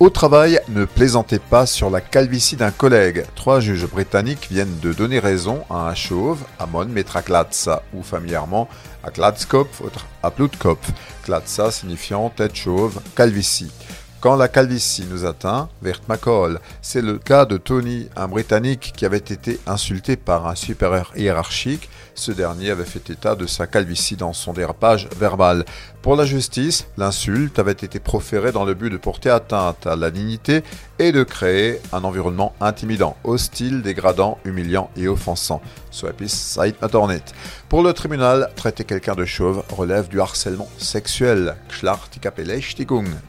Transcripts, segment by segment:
Au travail, ne plaisantez pas sur la calvitie d'un collègue. Trois juges britanniques viennent de donner raison à un chauve, Amon Metraklatsa, ou familièrement à Klatskopf, autre à Plutkopf. Klatsa signifiant tête chauve, calvitie. Quand la calvitie nous atteint, Vert McCall, c'est le cas de Tony, un Britannique qui avait été insulté par un supérieur hiérarchique. Ce dernier avait fait état de sa calvitie dans son dérapage verbal. Pour la justice, l'insulte avait été proférée dans le but de porter atteinte à la dignité et de créer un environnement intimidant, hostile, dégradant, humiliant et offensant. Swapis Said. Pour le tribunal, traiter quelqu'un de chauve relève du harcèlement sexuel,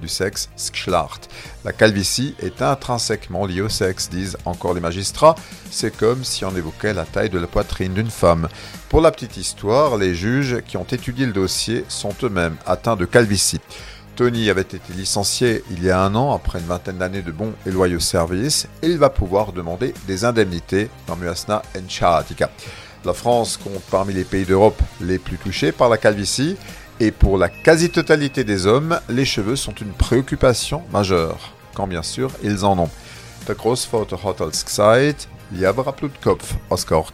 du sexe, La calvitie est intrinsèquement liée au sexe, disent encore les magistrats. C'est comme si on évoquait la taille de la poitrine d'une femme. Pour la petite histoire, les juges qui ont étudié le dossier sont eux-mêmes atteints de calvitie. Tony avait été licencié il y a un an après une vingtaine d'années de bons et loyaux services et il va pouvoir demander des indemnités dans Muasna Enchatika. La France compte parmi les pays d'Europe les plus touchés par la calvitie et pour la quasi-totalité des hommes, les cheveux sont une préoccupation majeure, quand bien sûr ils en ont. Der Großvater hat als gesagt, Kopf, Oscar